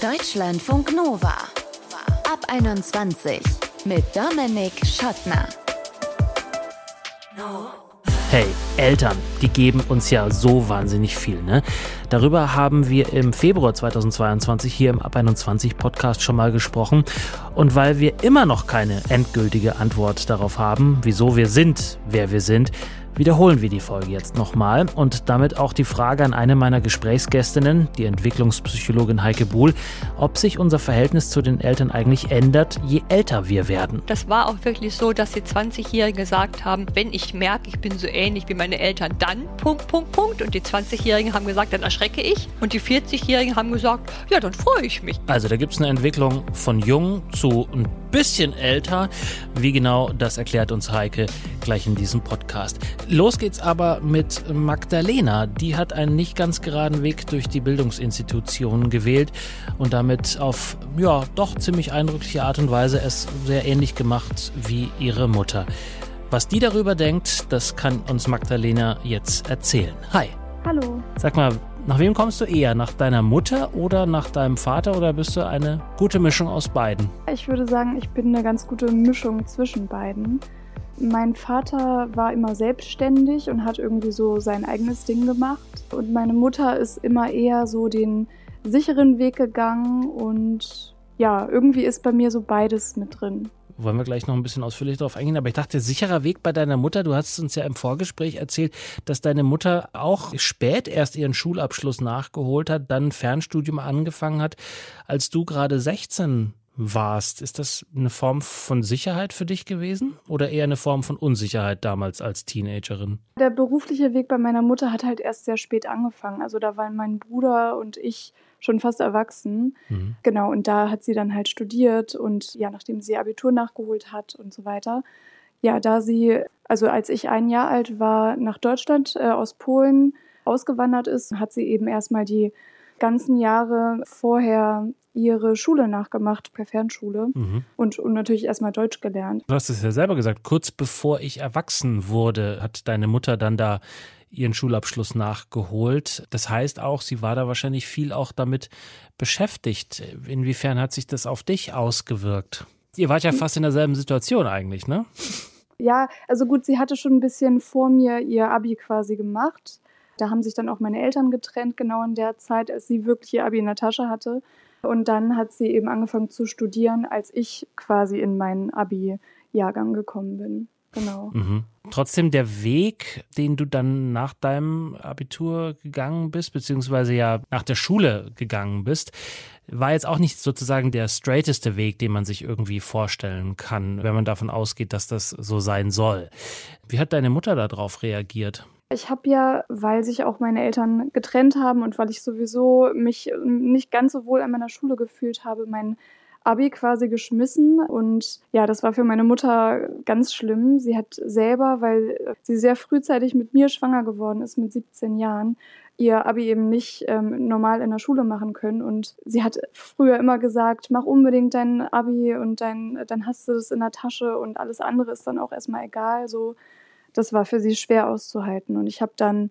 Deutschlandfunk Nova. Ab 21 mit Dominik Schottner. Hey, Eltern, die geben uns ja so wahnsinnig viel, ne? Darüber haben wir im Februar 2022 hier im Ab 21 Podcast schon mal gesprochen. Und weil wir immer noch keine endgültige Antwort darauf haben, wieso wir sind, wer wir sind, wiederholen wir die Folge jetzt nochmal und damit auch die Frage an eine meiner Gesprächsgästinnen, die Entwicklungspsychologin Heike Buhl, ob sich unser Verhältnis zu den Eltern eigentlich ändert, je älter wir werden. Das war auch wirklich so, dass die 20-Jährigen gesagt haben, wenn ich merke, ich bin so ähnlich wie meine Eltern, dann Punkt, Punkt, Punkt. Und die 20-Jährigen haben gesagt, dann erschrecke ich. Und die 40-Jährigen haben gesagt, ja, dann freue ich mich. Also da gibt es eine Entwicklung von jung zu ein bisschen älter. Wie genau, das erklärt uns Heike gleich in diesem Podcast. Los geht's aber mit Magdalena. Die hat einen nicht ganz geraden Weg durch die Bildungsinstitutionen gewählt und damit auf, ja, doch ziemlich eindrückliche Art und Weise es sehr ähnlich gemacht wie ihre Mutter. Was die darüber denkt, das kann uns Magdalena jetzt erzählen. Hi. Hallo. Sag mal, nach wem kommst du eher? Nach deiner Mutter oder nach deinem Vater oder bist du eine gute Mischung aus beiden? Ich würde sagen, ich bin eine ganz gute Mischung zwischen beiden. Mein Vater war immer selbstständig und hat irgendwie so sein eigenes Ding gemacht. Und meine Mutter ist immer eher so den sicheren Weg gegangen und ja, irgendwie ist bei mir so beides mit drin wollen wir gleich noch ein bisschen ausführlich darauf eingehen. Aber ich dachte, sicherer Weg bei deiner Mutter. Du hast uns ja im Vorgespräch erzählt, dass deine Mutter auch spät erst ihren Schulabschluss nachgeholt hat, dann Fernstudium angefangen hat, als du gerade 16 warst. Ist das eine Form von Sicherheit für dich gewesen oder eher eine Form von Unsicherheit damals als Teenagerin? Der berufliche Weg bei meiner Mutter hat halt erst sehr spät angefangen. Also da waren mein Bruder und ich schon fast erwachsen. Mhm. Genau, und da hat sie dann halt studiert und ja, nachdem sie Abitur nachgeholt hat und so weiter. Ja, da sie, also als ich ein Jahr alt war, nach Deutschland äh, aus Polen ausgewandert ist, hat sie eben erstmal die ganzen Jahre vorher ihre Schule nachgemacht per Fernschule mhm. und, und natürlich erstmal Deutsch gelernt. Du hast es ja selber gesagt, kurz bevor ich erwachsen wurde, hat deine Mutter dann da ihren Schulabschluss nachgeholt. Das heißt auch, sie war da wahrscheinlich viel auch damit beschäftigt. Inwiefern hat sich das auf dich ausgewirkt? Ihr wart ja fast in derselben Situation eigentlich, ne? Ja, also gut, sie hatte schon ein bisschen vor mir ihr Abi quasi gemacht. Da haben sich dann auch meine Eltern getrennt, genau in der Zeit, als sie wirklich ihr Abi in der Tasche hatte. Und dann hat sie eben angefangen zu studieren, als ich quasi in meinen Abi-Jahrgang gekommen bin. Genau. Mhm. Trotzdem der Weg, den du dann nach deinem Abitur gegangen bist, beziehungsweise ja nach der Schule gegangen bist, war jetzt auch nicht sozusagen der straighteste Weg, den man sich irgendwie vorstellen kann, wenn man davon ausgeht, dass das so sein soll. Wie hat deine Mutter darauf reagiert? Ich habe ja, weil sich auch meine Eltern getrennt haben und weil ich sowieso mich nicht ganz so wohl an meiner Schule gefühlt habe, meinen Abi quasi geschmissen und ja, das war für meine Mutter ganz schlimm. Sie hat selber, weil sie sehr frühzeitig mit mir schwanger geworden ist, mit 17 Jahren, ihr Abi eben nicht ähm, normal in der Schule machen können. Und sie hat früher immer gesagt, mach unbedingt dein Abi und dein, dann hast du das in der Tasche und alles andere ist dann auch erstmal egal. So, das war für sie schwer auszuhalten. Und ich habe dann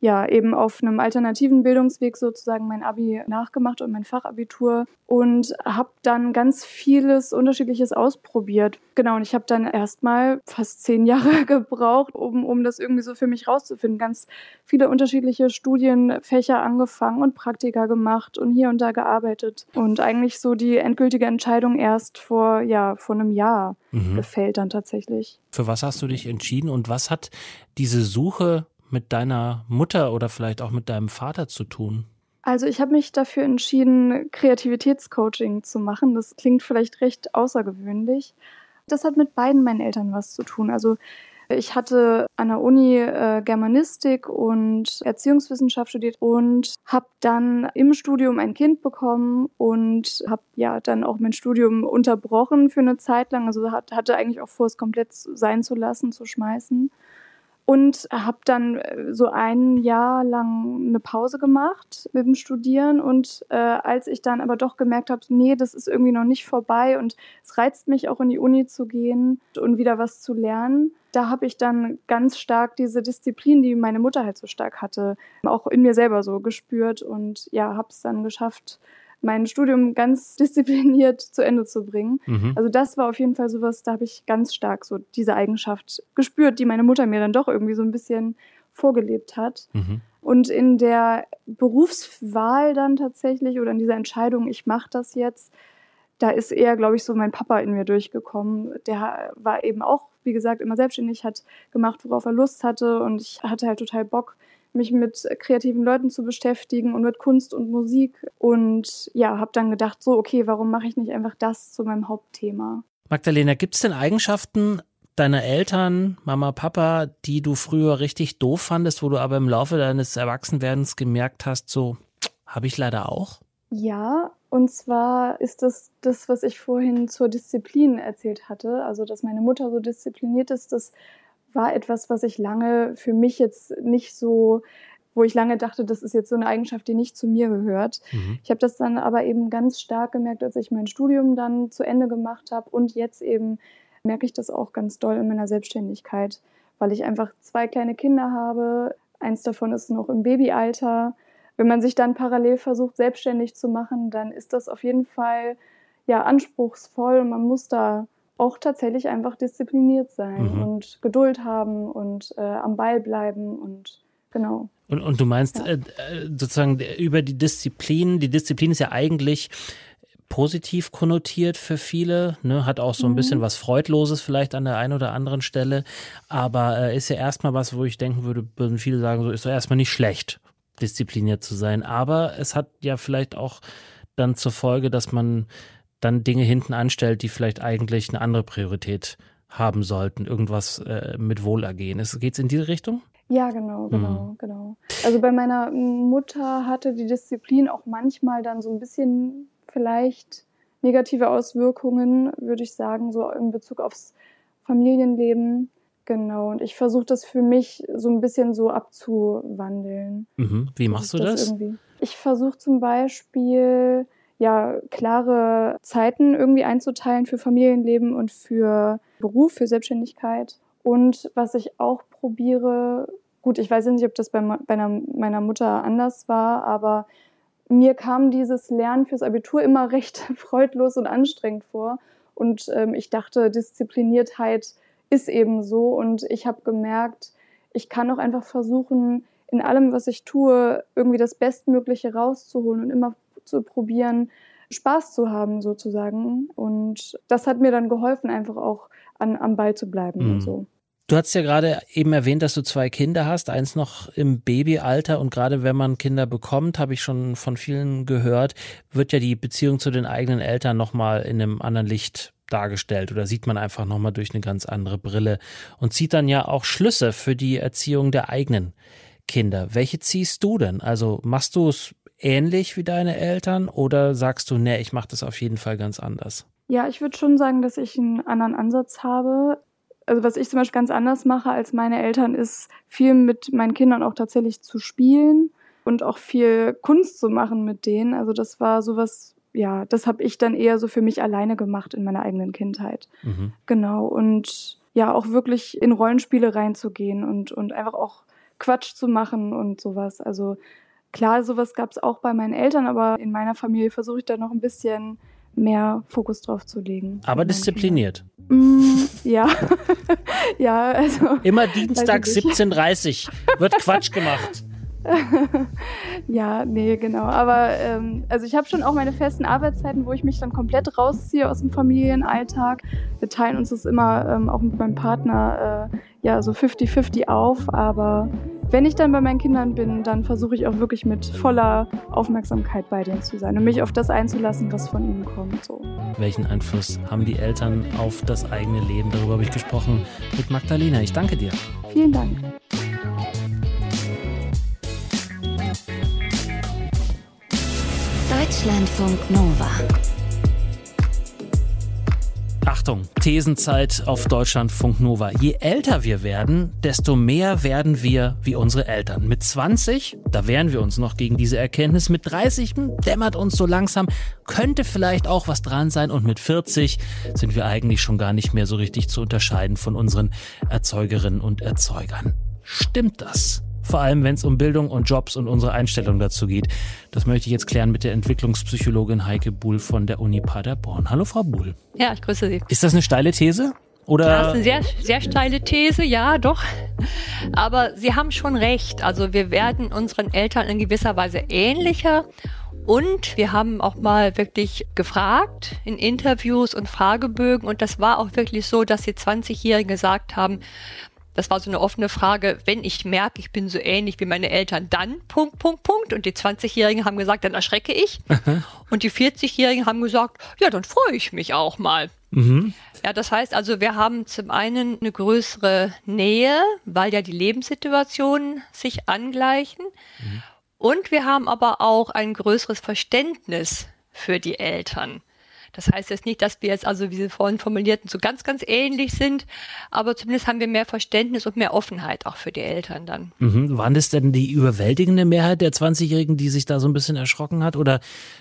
ja eben auf einem alternativen Bildungsweg sozusagen mein Abi nachgemacht und mein Fachabitur und habe dann ganz vieles Unterschiedliches ausprobiert. Genau, und ich habe dann erstmal fast zehn Jahre gebraucht, um, um das irgendwie so für mich rauszufinden. Ganz viele unterschiedliche Studienfächer angefangen und Praktika gemacht und hier und da gearbeitet. Und eigentlich so die endgültige Entscheidung erst vor, ja, vor einem Jahr mhm. gefällt dann tatsächlich. Für was hast du dich entschieden und was hat diese Suche mit deiner Mutter oder vielleicht auch mit deinem Vater zu tun? Also ich habe mich dafür entschieden, Kreativitätscoaching zu machen. Das klingt vielleicht recht außergewöhnlich. Das hat mit beiden meinen Eltern was zu tun. Also ich hatte an der Uni äh, Germanistik und Erziehungswissenschaft studiert und habe dann im Studium ein Kind bekommen und habe ja dann auch mein Studium unterbrochen für eine Zeit lang. Also hat, hatte eigentlich auch vor, es komplett sein zu lassen, zu schmeißen und habe dann äh, so ein Jahr lang eine Pause gemacht mit dem Studieren. Und äh, als ich dann aber doch gemerkt habe, nee, das ist irgendwie noch nicht vorbei und es reizt mich auch in die Uni zu gehen und wieder was zu lernen, da habe ich dann ganz stark diese Disziplin, die meine Mutter halt so stark hatte, auch in mir selber so gespürt und ja, habe es dann geschafft, mein Studium ganz diszipliniert zu Ende zu bringen. Mhm. Also das war auf jeden Fall sowas, da habe ich ganz stark so diese Eigenschaft gespürt, die meine Mutter mir dann doch irgendwie so ein bisschen vorgelebt hat. Mhm. Und in der Berufswahl dann tatsächlich oder in dieser Entscheidung, ich mache das jetzt, da ist eher, glaube ich, so mein Papa in mir durchgekommen. Der war eben auch, wie gesagt, immer selbstständig, hat gemacht, worauf er Lust hatte und ich hatte halt total Bock, mich mit kreativen Leuten zu beschäftigen und mit Kunst und Musik und ja, habe dann gedacht, so, okay, warum mache ich nicht einfach das zu meinem Hauptthema? Magdalena, gibt es denn Eigenschaften deiner Eltern, Mama, Papa, die du früher richtig doof fandest, wo du aber im Laufe deines Erwachsenwerdens gemerkt hast, so habe ich leider auch? Ja, und zwar ist das das, was ich vorhin zur Disziplin erzählt hatte, also dass meine Mutter so diszipliniert ist, das war etwas, was ich lange für mich jetzt nicht so, wo ich lange dachte, das ist jetzt so eine Eigenschaft, die nicht zu mir gehört. Mhm. Ich habe das dann aber eben ganz stark gemerkt, als ich mein Studium dann zu Ende gemacht habe und jetzt eben merke ich das auch ganz doll in meiner Selbstständigkeit, weil ich einfach zwei kleine Kinder habe. Eins davon ist noch im Babyalter. Wenn man sich dann parallel versucht, selbstständig zu machen, dann ist das auf jeden Fall ja anspruchsvoll. Man muss da auch tatsächlich einfach diszipliniert sein mhm. und Geduld haben und äh, am Ball bleiben und genau. Und, und du meinst ja. äh, sozusagen über die Disziplin, die Disziplin ist ja eigentlich positiv konnotiert für viele, ne, hat auch so ein mhm. bisschen was Freudloses vielleicht an der einen oder anderen Stelle, aber äh, ist ja erstmal was, wo ich denken würde, würden viele sagen, so ist doch erstmal nicht schlecht, diszipliniert zu sein, aber es hat ja vielleicht auch dann zur Folge, dass man dann Dinge hinten anstellt, die vielleicht eigentlich eine andere Priorität haben sollten, irgendwas äh, mit Wohlergehen. Geht es in diese Richtung? Ja, genau, genau, mhm. genau. Also bei meiner Mutter hatte die Disziplin auch manchmal dann so ein bisschen vielleicht negative Auswirkungen, würde ich sagen, so in Bezug aufs Familienleben. Genau, und ich versuche das für mich so ein bisschen so abzuwandeln. Mhm. Wie machst du das? das? Ich versuche zum Beispiel ja klare Zeiten irgendwie einzuteilen für Familienleben und für Beruf, für Selbstständigkeit. Und was ich auch probiere, gut, ich weiß nicht, ob das bei, meiner Mutter anders war, aber mir kam dieses Lernen fürs Abitur immer recht freudlos und anstrengend vor. Und ähm, ich dachte, Diszipliniertheit ist eben so. Und ich habe gemerkt, ich kann auch einfach versuchen, in allem, was ich tue, irgendwie das Bestmögliche rauszuholen und immer zu probieren, Spaß zu haben sozusagen. Und das hat mir dann geholfen, einfach auch an, am Ball zu bleiben mhm. und so. Du hast ja gerade eben erwähnt, dass du zwei Kinder hast, eins noch im Babyalter und gerade wenn man Kinder bekommt, habe ich schon von vielen gehört, wird ja die Beziehung zu den eigenen Eltern nochmal in einem anderen Licht dargestellt oder sieht man einfach nochmal durch eine ganz andere Brille und zieht dann ja auch Schlüsse für die Erziehung der eigenen Kinder. Welche ziehst du denn? Also machst du es ähnlich wie deine Eltern oder sagst du, nee, ich mache das auf jeden Fall ganz anders? Ja, ich würde schon sagen, dass ich einen anderen Ansatz habe also was ich zum Beispiel ganz anders mache als meine Eltern, ist viel mit meinen Kindern auch tatsächlich zu spielen und auch viel Kunst zu machen mit denen. Also das war sowas, ja, das habe ich dann eher so für mich alleine gemacht in meiner eigenen Kindheit. Mhm. Genau. Und ja, auch wirklich in Rollenspiele reinzugehen und, und einfach auch Quatsch zu machen und sowas. Also klar, sowas gab es auch bei meinen Eltern, aber in meiner Familie versuche ich da noch ein bisschen mehr Fokus drauf zu legen. Aber diszipliniert. Mm, ja. ja, also. Immer Dienstag 17.30 Uhr wird Quatsch gemacht. ja, nee, genau. Aber ähm, also ich habe schon auch meine festen Arbeitszeiten, wo ich mich dann komplett rausziehe aus dem Familienalltag. Wir teilen uns das immer ähm, auch mit meinem Partner äh, ja so 50-50 auf. Aber wenn ich dann bei meinen Kindern bin, dann versuche ich auch wirklich mit voller Aufmerksamkeit bei denen zu sein und mich auf das einzulassen, was von ihnen kommt. So. Welchen Einfluss haben die Eltern auf das eigene Leben? Darüber habe ich gesprochen mit Magdalena. Ich danke dir. Vielen Dank. Deutschlandfunk Nova. Achtung, Thesenzeit auf Deutschlandfunk Nova. Je älter wir werden, desto mehr werden wir wie unsere Eltern. Mit 20, da wehren wir uns noch gegen diese Erkenntnis. Mit 30 dämmert uns so langsam, könnte vielleicht auch was dran sein. Und mit 40 sind wir eigentlich schon gar nicht mehr so richtig zu unterscheiden von unseren Erzeugerinnen und Erzeugern. Stimmt das? Vor allem wenn es um Bildung und Jobs und unsere Einstellung dazu geht. Das möchte ich jetzt klären mit der Entwicklungspsychologin Heike Buhl von der Uni Paderborn. Hallo Frau Buhl. Ja, ich grüße Sie. Ist das eine steile These? Oder? Das ist eine sehr, sehr steile These, ja, doch. Aber Sie haben schon recht. Also wir werden unseren Eltern in gewisser Weise ähnlicher. Und wir haben auch mal wirklich gefragt in Interviews und Fragebögen. Und das war auch wirklich so, dass die 20-Jährigen gesagt haben, das war so eine offene Frage, wenn ich merke, ich bin so ähnlich wie meine Eltern, dann Punkt, Punkt, Punkt. Und die 20-Jährigen haben gesagt, dann erschrecke ich. und die 40-Jährigen haben gesagt, ja, dann freue ich mich auch mal. Mhm. Ja, das heißt also, wir haben zum einen eine größere Nähe, weil ja die Lebenssituationen sich angleichen. Mhm. Und wir haben aber auch ein größeres Verständnis für die Eltern. Das heißt jetzt nicht, dass wir jetzt also, wie Sie vorhin formulierten, so ganz, ganz ähnlich sind, aber zumindest haben wir mehr Verständnis und mehr Offenheit auch für die Eltern dann. Mhm. Waren das denn die überwältigende Mehrheit der 20-Jährigen, die sich da so ein bisschen erschrocken hat? Oder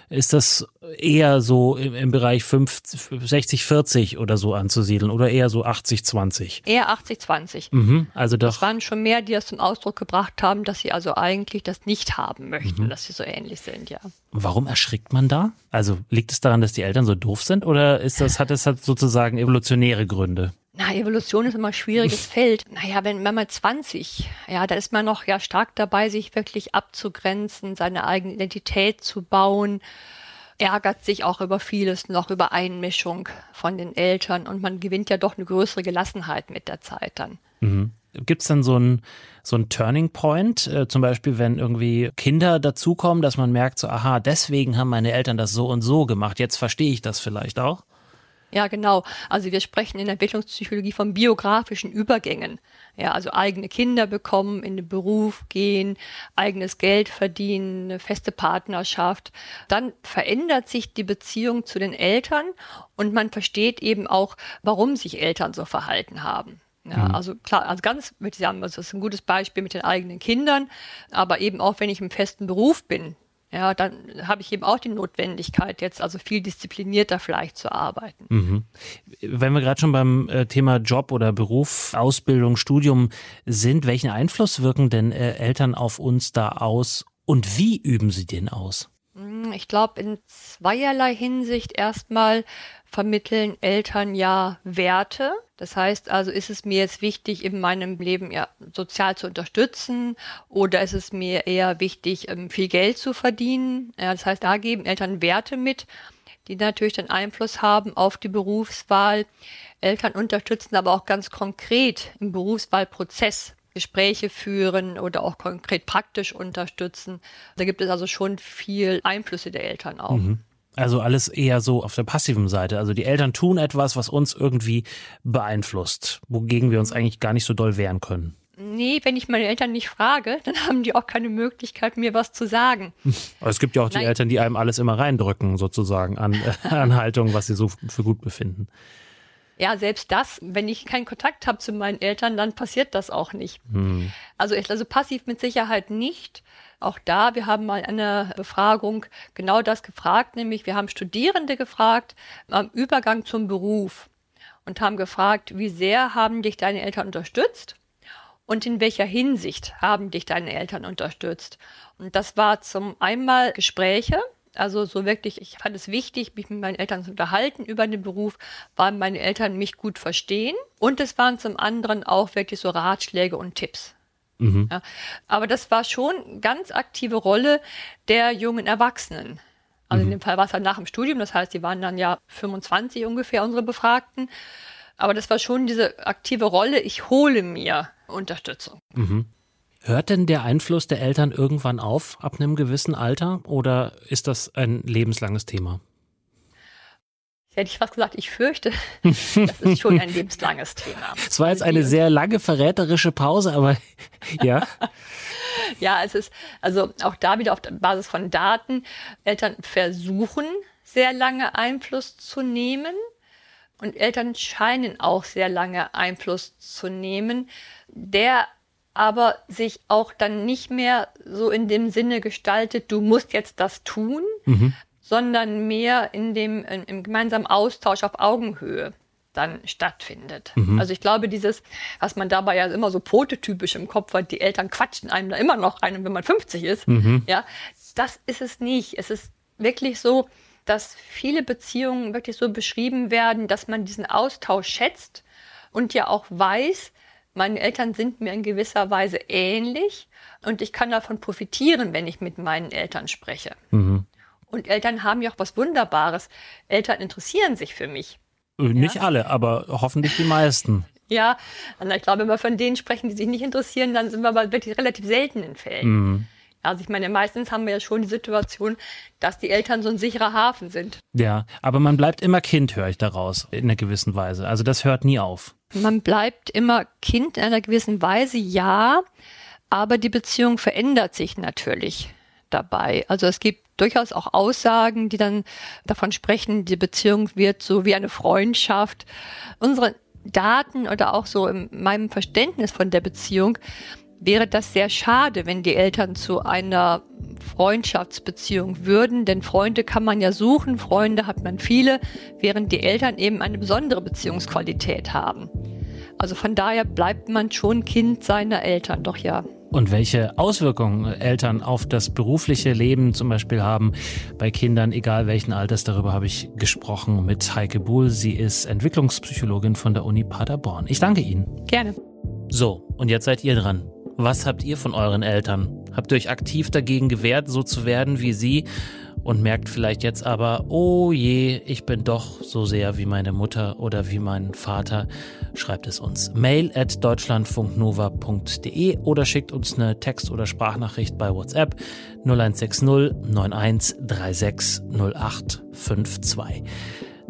ist das eher so im, im Bereich 60, 40 oder so anzusiedeln oder eher so 80, 20? Eher 80, 20. Mhm. Also doch. Es waren schon mehr, die das zum Ausdruck gebracht haben, dass sie also eigentlich das nicht haben möchten, mhm. dass sie so ähnlich sind, ja. Warum erschrickt man da? Also liegt es daran, dass die Eltern so doof sind oder ist das, hat es halt sozusagen evolutionäre Gründe? Na, Evolution ist immer ein schwieriges Feld. Naja, wenn, wenn man 20, ja, da ist man noch ja stark dabei, sich wirklich abzugrenzen, seine eigene Identität zu bauen, ärgert sich auch über vieles noch, über Einmischung von den Eltern und man gewinnt ja doch eine größere Gelassenheit mit der Zeit dann. Mhm. Gibt es dann so ein so ein Turning Point, äh, zum Beispiel wenn irgendwie Kinder dazukommen, dass man merkt, so, aha, deswegen haben meine Eltern das so und so gemacht, jetzt verstehe ich das vielleicht auch? Ja, genau. Also wir sprechen in der Entwicklungspsychologie von biografischen Übergängen. Ja, also eigene Kinder bekommen, in den Beruf gehen, eigenes Geld verdienen, eine feste Partnerschaft. Dann verändert sich die Beziehung zu den Eltern und man versteht eben auch, warum sich Eltern so verhalten haben. Ja, mhm. also klar, also ganz mit sagen, das ist ein gutes Beispiel mit den eigenen Kindern, aber eben auch wenn ich im festen Beruf bin, ja, dann habe ich eben auch die Notwendigkeit, jetzt also viel disziplinierter vielleicht zu arbeiten. Mhm. Wenn wir gerade schon beim äh, Thema Job oder Beruf, Ausbildung, Studium sind, welchen Einfluss wirken denn äh, Eltern auf uns da aus und wie üben sie den aus? Hm, ich glaube, in zweierlei Hinsicht erstmal vermitteln Eltern ja Werte. Das heißt also, ist es mir jetzt wichtig, in meinem Leben ja sozial zu unterstützen oder ist es mir eher wichtig, ähm, viel Geld zu verdienen? Ja, das heißt, da geben Eltern Werte mit, die natürlich dann Einfluss haben auf die Berufswahl. Eltern unterstützen aber auch ganz konkret im Berufswahlprozess. Gespräche führen oder auch konkret praktisch unterstützen. Da gibt es also schon viel Einflüsse der Eltern auch. Mhm. Also alles eher so auf der passiven Seite. Also die Eltern tun etwas, was uns irgendwie beeinflusst, wogegen wir uns eigentlich gar nicht so doll wehren können. Nee, wenn ich meine Eltern nicht frage, dann haben die auch keine Möglichkeit, mir was zu sagen. Aber es gibt ja auch die Nein. Eltern, die einem alles immer reindrücken, sozusagen, an, an Haltung, was sie so für gut befinden. Ja, selbst das, wenn ich keinen Kontakt habe zu meinen Eltern, dann passiert das auch nicht. Hm. Also, also passiv mit Sicherheit nicht. Auch da, wir haben mal eine Befragung genau das gefragt, nämlich wir haben Studierende gefragt am Übergang zum Beruf und haben gefragt, wie sehr haben dich deine Eltern unterstützt und in welcher Hinsicht haben dich deine Eltern unterstützt. Und das war zum einmal Gespräche, also so wirklich, ich fand es wichtig, mich mit meinen Eltern zu unterhalten über den Beruf, weil meine Eltern mich gut verstehen. Und es waren zum anderen auch wirklich so Ratschläge und Tipps. Mhm. Ja, aber das war schon ganz aktive Rolle der jungen Erwachsenen. Also mhm. in dem Fall war es halt nach dem Studium, das heißt, die waren dann ja 25 ungefähr, unsere Befragten. Aber das war schon diese aktive Rolle, ich hole mir Unterstützung. Mhm. Hört denn der Einfluss der Eltern irgendwann auf, ab einem gewissen Alter, oder ist das ein lebenslanges Thema? hätte ich fast gesagt, ich fürchte, das ist schon ein lebenslanges Thema. Es war jetzt eine sehr lange verräterische Pause, aber ja. ja, es ist also auch da wieder auf der Basis von Daten. Eltern versuchen sehr lange Einfluss zu nehmen und Eltern scheinen auch sehr lange Einfluss zu nehmen, der aber sich auch dann nicht mehr so in dem Sinne gestaltet, du musst jetzt das tun, mhm sondern mehr in dem, im gemeinsamen Austausch auf Augenhöhe. dann stattfindet. Mhm. Also ich glaube, dieses, was man dabei ja immer so prototypisch im Kopf hat, die Eltern quatschen einem da immer noch rein, wenn man 50 ist, mhm. ja, das ist es nicht. Es ist wirklich so, dass viele Beziehungen wirklich so beschrieben werden, dass man diesen Austausch schätzt und ja auch weiß, meine Eltern sind mir in gewisser Weise ähnlich und ich kann davon profitieren, wenn ich mit meinen Eltern spreche. Mhm. Und Eltern haben ja auch was Wunderbares. Eltern interessieren sich für mich. Äh, nicht ja? alle, aber hoffentlich die meisten. Ja, ich glaube, wenn wir von denen sprechen, die sich nicht interessieren, dann sind wir aber wirklich relativ seltenen Fällen. Mhm. Also ich meine, meistens haben wir ja schon die Situation, dass die Eltern so ein sicherer Hafen sind. Ja, aber man bleibt immer Kind, höre ich daraus, in einer gewissen Weise. Also das hört nie auf. Man bleibt immer Kind in einer gewissen Weise, ja, aber die Beziehung verändert sich natürlich dabei. Also es gibt durchaus auch Aussagen, die dann davon sprechen, die Beziehung wird so wie eine Freundschaft. Unsere Daten oder auch so in meinem Verständnis von der Beziehung wäre das sehr schade, wenn die Eltern zu einer Freundschaftsbeziehung würden, denn Freunde kann man ja suchen, Freunde hat man viele, während die Eltern eben eine besondere Beziehungsqualität haben. Also von daher bleibt man schon Kind seiner Eltern, doch ja. Und welche Auswirkungen Eltern auf das berufliche Leben zum Beispiel haben bei Kindern, egal welchen Alters, darüber habe ich gesprochen mit Heike Buhl. Sie ist Entwicklungspsychologin von der Uni Paderborn. Ich danke Ihnen. Gerne. So, und jetzt seid ihr dran. Was habt ihr von euren Eltern? Habt ihr euch aktiv dagegen gewehrt, so zu werden wie sie? Und merkt vielleicht jetzt aber, oh je, ich bin doch so sehr wie meine Mutter oder wie mein Vater. Schreibt es uns. Mail at deutschlandfunknova.de oder schickt uns eine Text- oder Sprachnachricht bei WhatsApp 0160 91 36 08 52.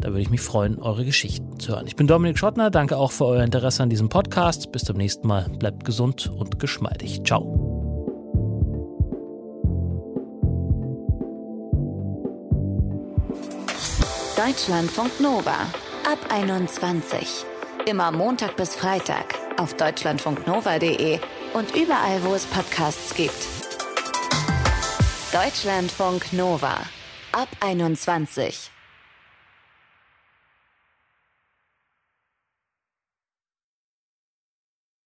Da würde ich mich freuen, eure Geschichten zu hören. Ich bin Dominik Schottner, danke auch für euer Interesse an diesem Podcast. Bis zum nächsten Mal. Bleibt gesund und geschmeidig. Ciao. Deutschlandfunk Nova ab 21. Immer Montag bis Freitag auf deutschlandfunknova.de und überall, wo es Podcasts gibt. Deutschlandfunk Nova ab 21.